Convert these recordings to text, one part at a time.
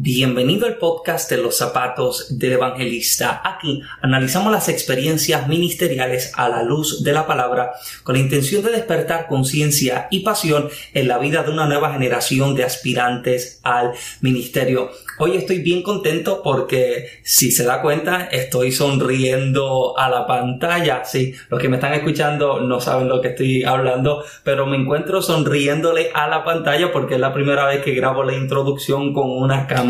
Bienvenido al podcast de los zapatos del evangelista. Aquí analizamos las experiencias ministeriales a la luz de la palabra con la intención de despertar conciencia y pasión en la vida de una nueva generación de aspirantes al ministerio. Hoy estoy bien contento porque si se da cuenta estoy sonriendo a la pantalla. Sí, los que me están escuchando no saben lo que estoy hablando, pero me encuentro sonriéndole a la pantalla porque es la primera vez que grabo la introducción con una cámara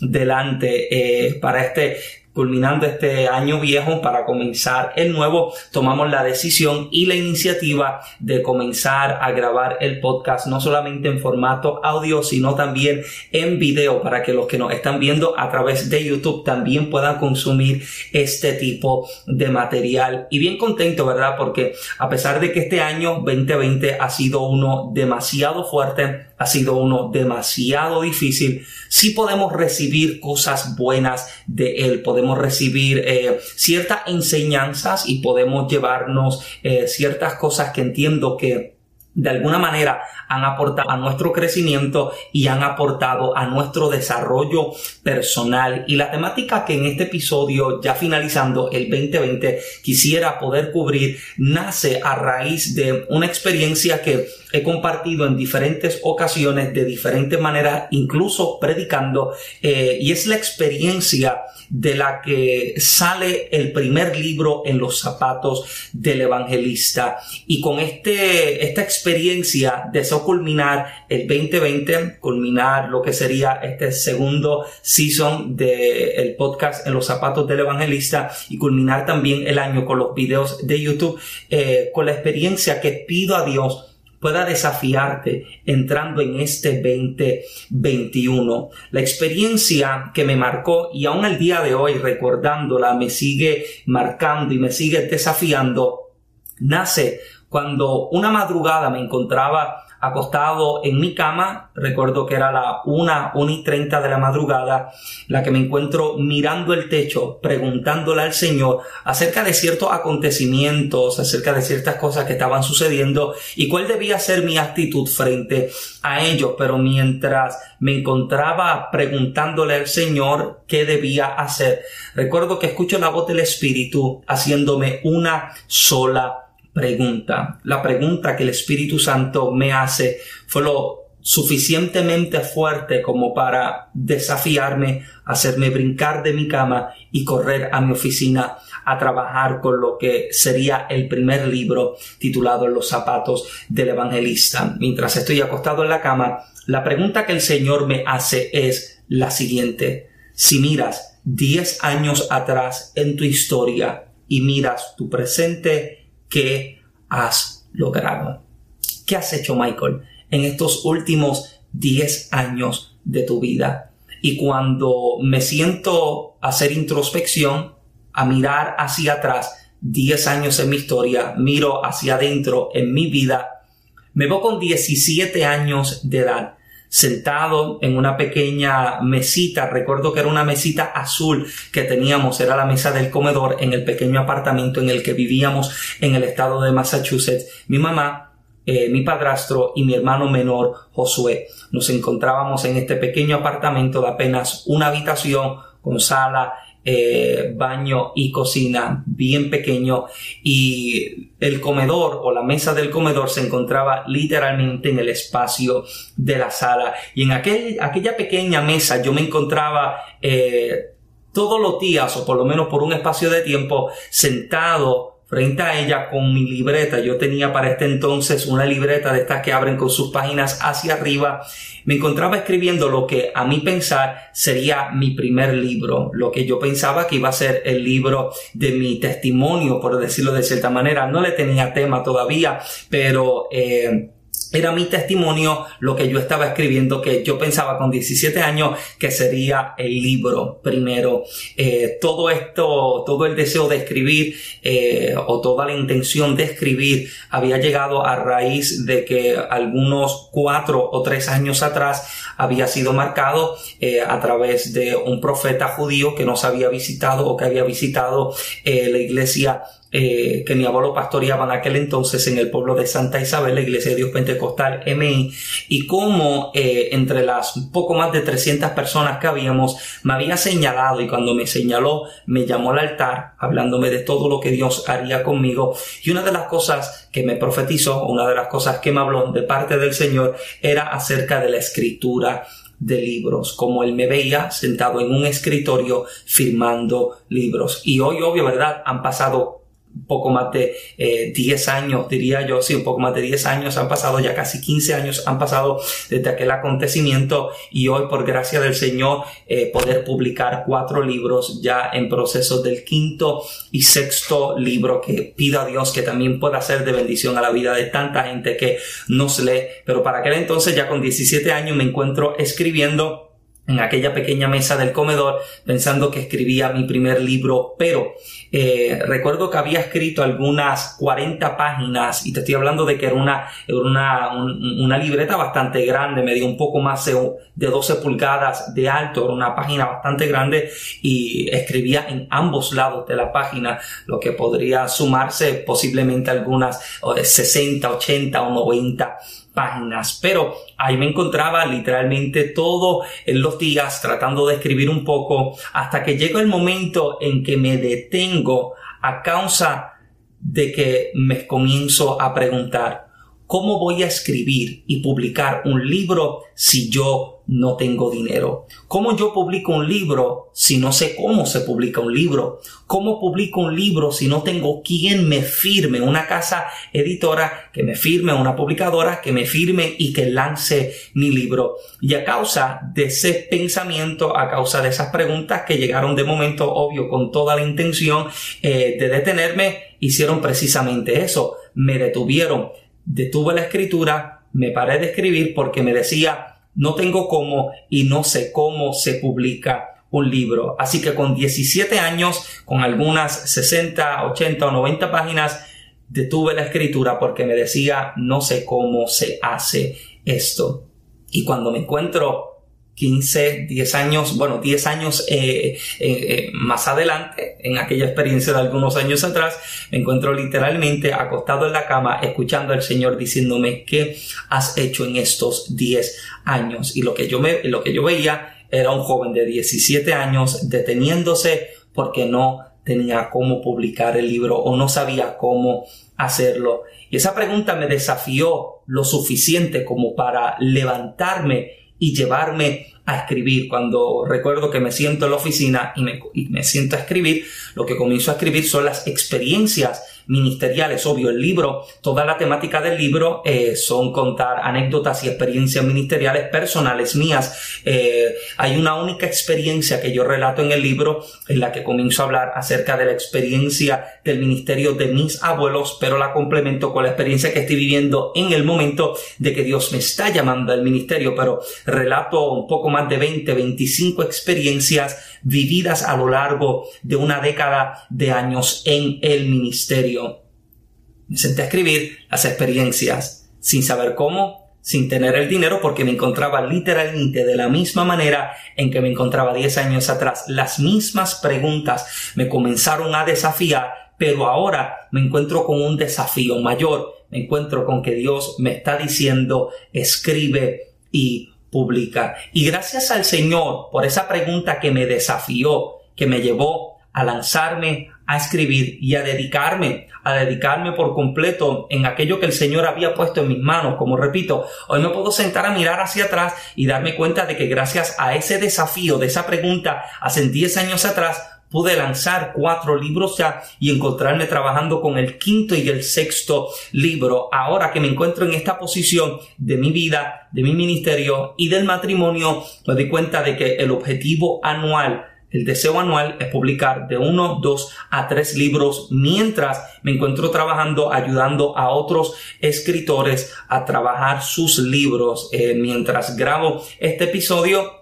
delante eh, para este culminando este año viejo para comenzar el nuevo, tomamos la decisión y la iniciativa de comenzar a grabar el podcast no solamente en formato audio, sino también en video para que los que nos están viendo a través de YouTube también puedan consumir este tipo de material. Y bien contento, ¿verdad? Porque a pesar de que este año 2020 ha sido uno demasiado fuerte, ha sido uno demasiado difícil, sí podemos recibir cosas buenas de él, podemos recibir eh, ciertas enseñanzas y podemos llevarnos eh, ciertas cosas que entiendo que de alguna manera han aportado a nuestro crecimiento y han aportado a nuestro desarrollo personal. Y la temática que en este episodio, ya finalizando el 2020, quisiera poder cubrir, nace a raíz de una experiencia que he compartido en diferentes ocasiones, de diferentes maneras, incluso predicando, eh, y es la experiencia de la que sale el primer libro en los zapatos del evangelista. Y con este, esta experiencia deseo culminar el 2020, culminar lo que sería este segundo season del podcast en los zapatos del evangelista y culminar también el año con los videos de YouTube, eh, con la experiencia que pido a Dios pueda desafiarte entrando en este 2021. La experiencia que me marcó y aún el día de hoy recordándola me sigue marcando y me sigue desafiando, nace cuando una madrugada me encontraba acostado en mi cama, recuerdo que era la 1, 1 y 30 de la madrugada, la que me encuentro mirando el techo, preguntándole al Señor acerca de ciertos acontecimientos, acerca de ciertas cosas que estaban sucediendo y cuál debía ser mi actitud frente a ellos. Pero mientras me encontraba preguntándole al Señor qué debía hacer, recuerdo que escucho la voz del Espíritu haciéndome una sola pregunta. La pregunta que el Espíritu Santo me hace fue lo suficientemente fuerte como para desafiarme, hacerme brincar de mi cama y correr a mi oficina a trabajar con lo que sería el primer libro titulado Los zapatos del evangelista. Mientras estoy acostado en la cama, la pregunta que el Señor me hace es la siguiente. Si miras 10 años atrás en tu historia y miras tu presente, ¿Qué has logrado? ¿Qué has hecho, Michael, en estos últimos 10 años de tu vida? Y cuando me siento a hacer introspección, a mirar hacia atrás, 10 años en mi historia, miro hacia adentro en mi vida, me veo con 17 años de edad sentado en una pequeña mesita, recuerdo que era una mesita azul que teníamos, era la mesa del comedor en el pequeño apartamento en el que vivíamos en el estado de Massachusetts. Mi mamá, eh, mi padrastro y mi hermano menor Josué. Nos encontrábamos en este pequeño apartamento de apenas una habitación con sala eh, baño y cocina bien pequeño. Y el comedor o la mesa del comedor se encontraba literalmente en el espacio de la sala. Y en aquel, aquella pequeña mesa yo me encontraba eh, todos los días o por lo menos por un espacio de tiempo sentado frente a ella con mi libreta. Yo tenía para este entonces una libreta de estas que abren con sus páginas hacia arriba. Me encontraba escribiendo lo que a mí pensar sería mi primer libro, lo que yo pensaba que iba a ser el libro de mi testimonio, por decirlo de cierta manera. No le tenía tema todavía, pero eh, era mi testimonio lo que yo estaba escribiendo, que yo pensaba con 17 años que sería el libro primero. Eh, todo esto, todo el deseo de escribir eh, o toda la intención de escribir había llegado a raíz de que algunos cuatro o tres años atrás había sido marcado eh, a través de un profeta judío que nos había visitado o que había visitado la iglesia eh, que mi abuelo pastoreaba en aquel entonces en el pueblo de Santa Isabel, la Iglesia de Dios Pentecostal MI, y cómo eh, entre las poco más de 300 personas que habíamos me había señalado y cuando me señaló me llamó al altar hablándome de todo lo que Dios haría conmigo y una de las cosas que me profetizó, una de las cosas que me habló de parte del Señor era acerca de la escritura de libros, como él me veía sentado en un escritorio firmando libros. Y hoy, obvio, ¿verdad? Han pasado poco más de 10 eh, años, diría yo, sí, un poco más de 10 años han pasado, ya casi 15 años han pasado desde aquel acontecimiento y hoy por gracia del Señor eh, poder publicar cuatro libros ya en proceso del quinto y sexto libro que pido a Dios que también pueda ser de bendición a la vida de tanta gente que nos lee, pero para aquel entonces ya con 17 años me encuentro escribiendo en aquella pequeña mesa del comedor pensando que escribía mi primer libro, pero eh, recuerdo que había escrito algunas 40 páginas y te estoy hablando de que era una, una, una libreta bastante grande, me dio un poco más de 12 pulgadas de alto, era una página bastante grande y escribía en ambos lados de la página, lo que podría sumarse posiblemente algunas 60, 80 o 90 páginas, pero ahí me encontraba literalmente todo en los días tratando de escribir un poco hasta que llegó el momento en que me detengo a causa de que me comienzo a preguntar, ¿Cómo voy a escribir y publicar un libro si yo no tengo dinero? ¿Cómo yo publico un libro si no sé cómo se publica un libro? ¿Cómo publico un libro si no tengo quien me firme, una casa editora que me firme, una publicadora que me firme y que lance mi libro? Y a causa de ese pensamiento, a causa de esas preguntas que llegaron de momento, obvio, con toda la intención eh, de detenerme, hicieron precisamente eso, me detuvieron detuve la escritura, me paré de escribir porque me decía, no tengo cómo y no sé cómo se publica un libro. Así que con 17 años, con algunas 60, 80 o 90 páginas, detuve la escritura porque me decía, no sé cómo se hace esto. Y cuando me encuentro 15, 10 años, bueno, 10 años eh, eh, eh, más adelante, en aquella experiencia de algunos años atrás, me encuentro literalmente acostado en la cama escuchando al Señor diciéndome qué has hecho en estos 10 años. Y lo que yo, me, lo que yo veía era un joven de 17 años deteniéndose porque no tenía cómo publicar el libro o no sabía cómo hacerlo. Y esa pregunta me desafió lo suficiente como para levantarme y llevarme a escribir. Cuando recuerdo que me siento en la oficina y me, y me siento a escribir, lo que comienzo a escribir son las experiencias ministeriales. Obvio, el libro, toda la temática del libro eh, son contar anécdotas y experiencias ministeriales personales mías. Eh, hay una única experiencia que yo relato en el libro en la que comienzo a hablar acerca de la experiencia del ministerio de mis abuelos, pero la complemento con la experiencia que estoy viviendo en el momento de que Dios me está llamando al ministerio, pero relato un poco más de 20, 25 experiencias vividas a lo largo de una década de años en el ministerio. Me senté a escribir las experiencias sin saber cómo, sin tener el dinero, porque me encontraba literalmente de la misma manera en que me encontraba 10 años atrás. Las mismas preguntas me comenzaron a desafiar, pero ahora me encuentro con un desafío mayor. Me encuentro con que Dios me está diciendo, escribe y publica. Y gracias al Señor por esa pregunta que me desafió, que me llevó a lanzarme a escribir y a dedicarme, a dedicarme por completo en aquello que el Señor había puesto en mis manos. Como repito, hoy me puedo sentar a mirar hacia atrás y darme cuenta de que gracias a ese desafío, de esa pregunta, hace 10 años atrás, pude lanzar cuatro libros ya y encontrarme trabajando con el quinto y el sexto libro. Ahora que me encuentro en esta posición de mi vida, de mi ministerio y del matrimonio, me doy cuenta de que el objetivo anual el deseo anual es publicar de uno, dos a tres libros mientras me encuentro trabajando ayudando a otros escritores a trabajar sus libros. Eh, mientras grabo este episodio,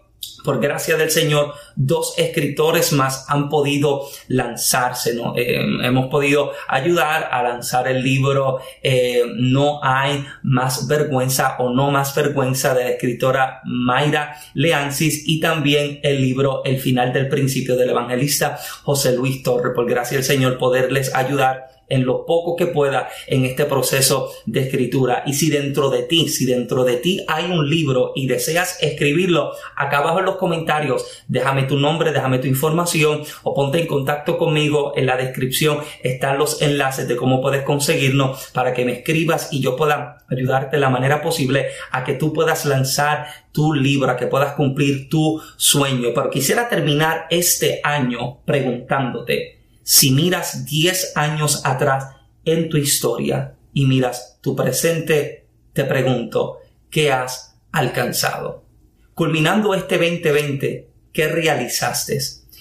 por gracia del Señor, dos escritores más han podido lanzarse, ¿no? Eh, hemos podido ayudar a lanzar el libro eh, No hay más vergüenza o no más vergüenza de la escritora Mayra Leansis y también el libro El final del principio del evangelista José Luis Torre. Por gracia del Señor poderles ayudar en lo poco que pueda en este proceso de escritura. Y si dentro de ti, si dentro de ti hay un libro y deseas escribirlo, acá abajo en los comentarios, déjame tu nombre, déjame tu información o ponte en contacto conmigo. En la descripción están los enlaces de cómo puedes conseguirnos para que me escribas y yo pueda ayudarte de la manera posible a que tú puedas lanzar tu libro, a que puedas cumplir tu sueño. Pero quisiera terminar este año preguntándote, si miras 10 años atrás en tu historia y miras tu presente, te pregunto, ¿qué has alcanzado? Culminando este 2020, ¿qué realizaste?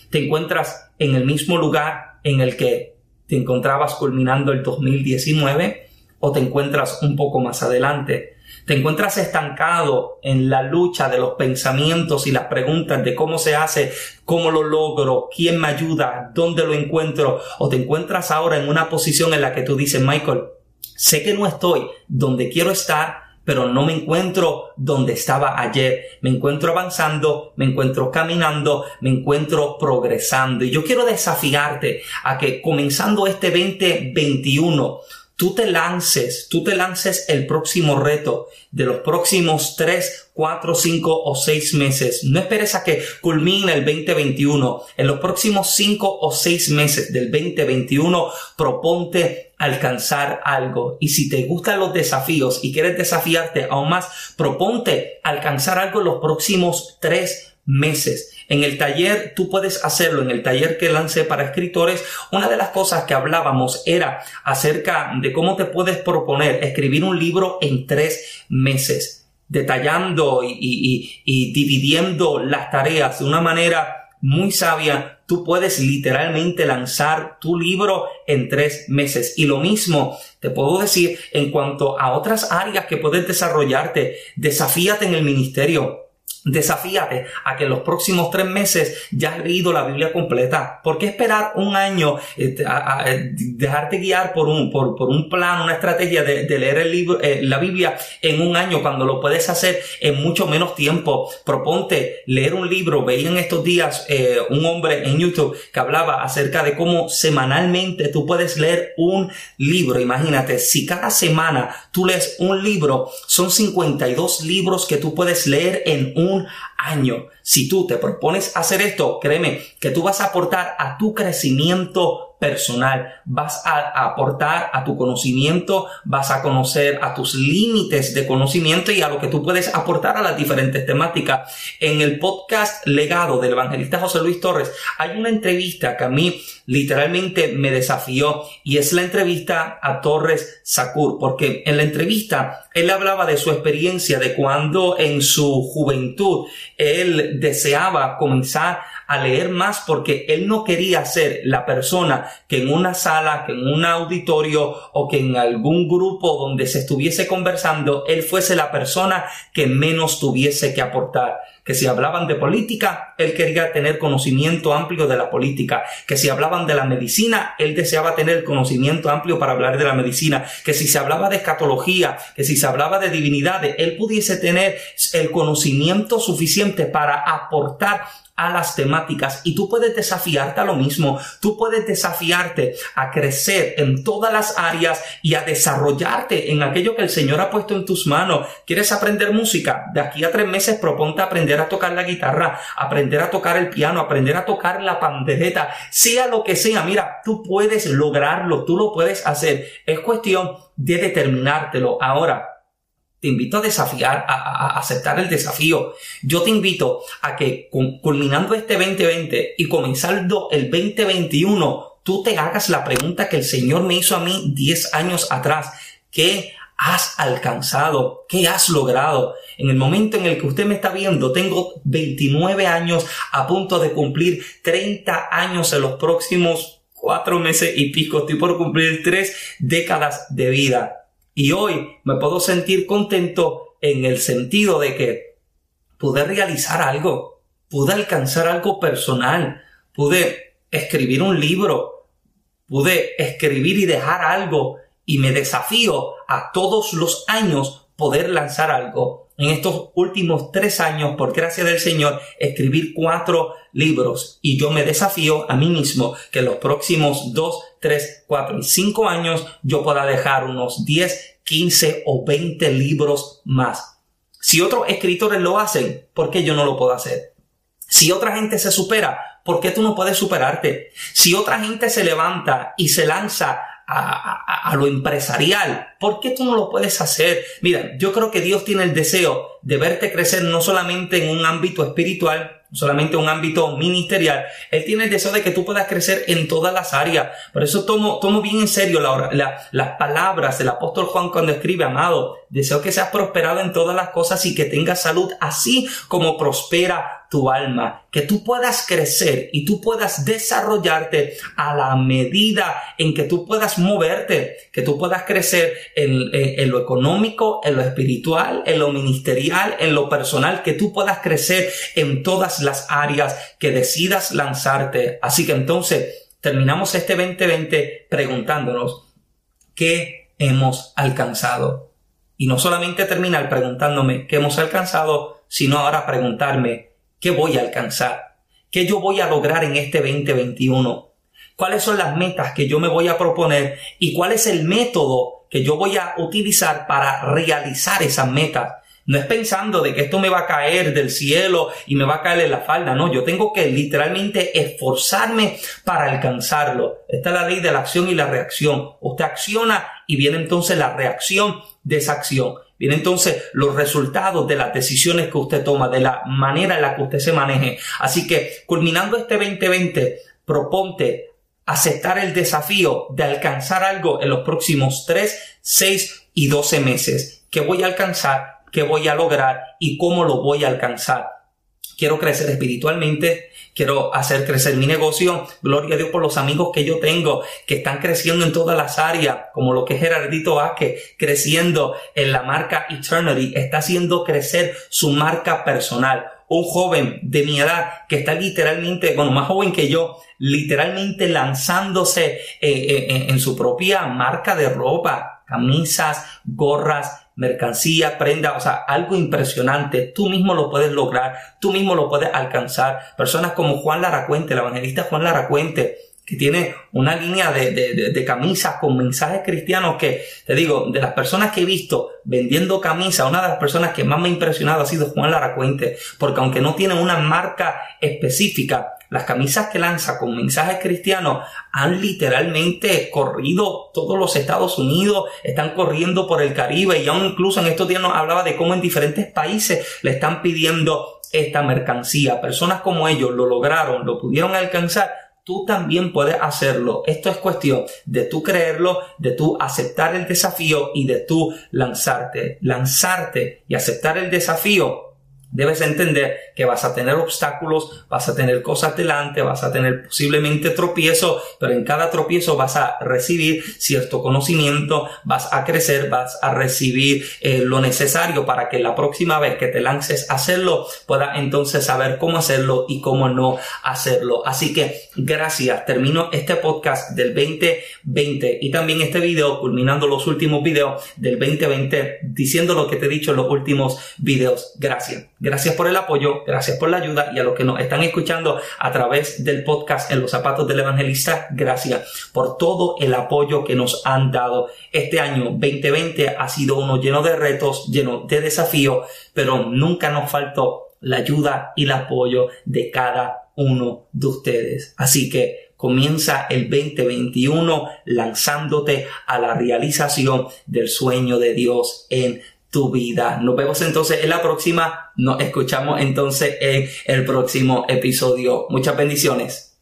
¿Te encuentras en el mismo lugar en el que te encontrabas culminando el 2019 o te encuentras un poco más adelante? Te encuentras estancado en la lucha de los pensamientos y las preguntas de cómo se hace, cómo lo logro, quién me ayuda, dónde lo encuentro, o te encuentras ahora en una posición en la que tú dices, Michael, sé que no estoy donde quiero estar, pero no me encuentro donde estaba ayer. Me encuentro avanzando, me encuentro caminando, me encuentro progresando. Y yo quiero desafiarte a que comenzando este 2021, tú te lances, tú te lances el próximo reto de los próximos 3, 4, 5 o 6 meses. No esperes a que culmine el 2021. En los próximos 5 o 6 meses del 2021 proponte alcanzar algo. Y si te gustan los desafíos y quieres desafiarte aún más, proponte alcanzar algo en los próximos 3 meses. En el taller, tú puedes hacerlo, en el taller que lancé para escritores, una de las cosas que hablábamos era acerca de cómo te puedes proponer escribir un libro en tres meses, detallando y, dividiendo las tareas de una manera muy sabia, tú puedes literalmente lanzar tu libro en tres meses. Y lo mismo te puedo decir en cuanto a otras áreas que puedes desarrollarte. Desafíate en el ministerio. Desafíate a que en los próximos tres meses ya has leído la Biblia completa. ¿Por qué esperar un año, eh, a, dejarte guiar por un, por, por, un plan, una estrategia de, leer el libro, eh, la Biblia en un año cuando lo puedes hacer en mucho menos tiempo? Proponte leer un libro. Veía en estos días eh, un hombre en YouTube que hablaba acerca de cómo semanalmente tú puedes leer un libro. Imagínate, si cada semana tú lees un libro, son 52 libros que tú puedes leer en un año. Si tú te propones hacer esto, créeme que tú vas a aportar a tu crecimiento personal, vas a aportar a tu conocimiento, vas a conocer a tus límites de conocimiento y a lo que tú puedes aportar a las diferentes temáticas. En el podcast legado del evangelista José Luis Torres hay una entrevista que a mí literalmente me desafió y es la entrevista a Torres Sakur, porque en la entrevista él hablaba de su experiencia de cuando en su juventud él deseaba comenzar a leer más porque él no quería ser la persona que en una sala, que en un auditorio o que en algún grupo donde se estuviese conversando, él fuese la persona que menos tuviese que aportar. Que si hablaban de política, él quería tener conocimiento amplio de la política, que si hablaban de la medicina, él deseaba tener conocimiento amplio para hablar de la medicina, que si se hablaba de escatología, que si se hablaba de divinidades, él pudiese tener el conocimiento suficiente para aportar a las temáticas y tú puedes desafiarte a lo mismo, tú puedes desafiarte a crecer en todas las áreas y a desarrollarte en aquello que el Señor ha puesto en tus manos. ¿Quieres aprender música? De aquí a tres meses proponte aprender a tocar la guitarra, aprender a tocar el piano, aprender a tocar la pandereta, sea lo que sea, mira, tú puedes lograrlo, tú lo puedes hacer. Es cuestión de determinártelo. Ahora, te invito a desafiar, a, aceptar el desafío. Yo te invito a que culminando este 2020 y comenzando el 2021, tú te hagas la pregunta que el Señor me hizo a mí 10 años atrás. ¿Qué has alcanzado? ¿Qué has logrado? En el momento en el que usted me está viendo, tengo 29 años a punto de cumplir 30 años en los próximos cuatro meses y pico. Estoy por cumplir tres décadas de vida. Y hoy me puedo sentir contento en el sentido de que pude realizar algo. pude alcanzar algo personal, pude escribir un libro, pude escribir y dejar algo y me desafío a todos los años poder lanzar algo. En estos últimos tres años, por gracia del Señor, escribir cuatro libros y yo me desafío a mí mismo que en los próximos dos, tres, cuatro y cinco años yo pueda dejar unos diez, quince o veinte libros más. Si otros escritores lo hacen, ¿por qué yo no lo puedo hacer? Si otra gente se supera, ¿por qué tú no puedes superarte? Si otra gente se levanta y se lanza a, lo empresarial. ¿Por qué tú no lo puedes hacer? Mira, yo creo que Dios tiene el deseo de verte crecer no solamente en un ámbito espiritual, solamente un ámbito ministerial. Él tiene el deseo de que tú puedas crecer en todas las áreas. Por eso tomo, tomo bien en serio las palabras del apóstol Juan cuando escribe, amado, deseo que seas prosperado en todas las cosas y que tengas salud así como prospera tu alma, que tú puedas crecer y tú puedas desarrollarte a la medida en que tú puedas moverte, que tú puedas crecer en, lo económico, en lo espiritual, en lo ministerial, en lo personal, que tú puedas crecer en todas las áreas que decidas lanzarte. Así que entonces terminamos este 2020 preguntándonos qué hemos alcanzado. Y no solamente terminar preguntándome qué hemos alcanzado, sino ahora preguntarme ¿Qué voy a alcanzar? ¿Qué yo voy a lograr en este 2021? ¿Cuáles son las metas que yo me voy a proponer? ¿Y cuál es el método que yo voy a utilizar para realizar esas metas? No es pensando de que esto me va a caer del cielo y me va a caer en la falda. No, yo tengo que literalmente esforzarme para alcanzarlo. Esta es la ley de la acción y la reacción. Usted acciona y viene entonces la reacción de esa acción. Vienen entonces los resultados de las decisiones que usted toma, de la manera en la que usted se maneje. Así que, culminando este 2020, proponte aceptar el desafío de alcanzar algo en los próximos 3, 6 y 12 meses. ¿Qué voy a alcanzar? ¿Qué voy a lograr? ¿Y cómo lo voy a alcanzar? Quiero crecer espiritualmente, quiero hacer crecer mi negocio. Gloria a Dios por los amigos que yo tengo que están creciendo en todas las áreas, como lo que es Gerardito Vázquez, creciendo en la marca Eternity, está haciendo crecer su marca personal. Un joven de mi edad que está literalmente, bueno, más joven que yo, literalmente lanzándose eh, eh, en su propia marca de ropa, camisas, gorras, mercancía, prenda, o sea, algo impresionante. Tú mismo lo puedes lograr, tú mismo lo puedes alcanzar. Personas como Juan Laracuente, el evangelista Juan Laracuente, que tiene una línea de, de, de, camisas con mensajes cristianos que, te digo, de las personas que he visto vendiendo camisas, una de las personas que más me ha impresionado ha sido Juan Laracuente, porque aunque no tiene una marca específica, las camisas que lanza con mensajes cristianos han literalmente corrido todos los Estados Unidos, están corriendo por el Caribe y aún incluso en estos días nos hablaba de cómo en diferentes países le están pidiendo esta mercancía. Personas como ellos lo lograron, lo pudieron alcanzar tú también puedes hacerlo. Esto es cuestión de tú creerlo, de tú aceptar el desafío y de tú lanzarte. Lanzarte y aceptar el desafío debes entender que vas a tener obstáculos, vas a tener cosas delante, vas a tener posiblemente tropiezo, pero en cada tropiezo vas a recibir cierto conocimiento, vas a crecer, vas a recibir eh, lo necesario para que la próxima vez que te lances a hacerlo, puedas entonces saber cómo hacerlo y cómo no hacerlo. Así que gracias, termino este podcast del 2020 y también este video culminando los últimos videos del 2020 diciendo lo que te he dicho en los últimos videos. Gracias. Gracias por el apoyo, gracias por la ayuda y a los que nos están escuchando a través del podcast en los zapatos del evangelista, gracias por todo el apoyo que nos han dado. Este año 2020 ha sido uno lleno de retos, lleno de desafíos, pero nunca nos faltó la ayuda y el apoyo de cada uno de ustedes. Así que comienza el 2021 lanzándote a la realización del sueño de Dios en tu vida. Nos vemos entonces en la próxima. Nos escuchamos entonces en el próximo episodio. Muchas bendiciones.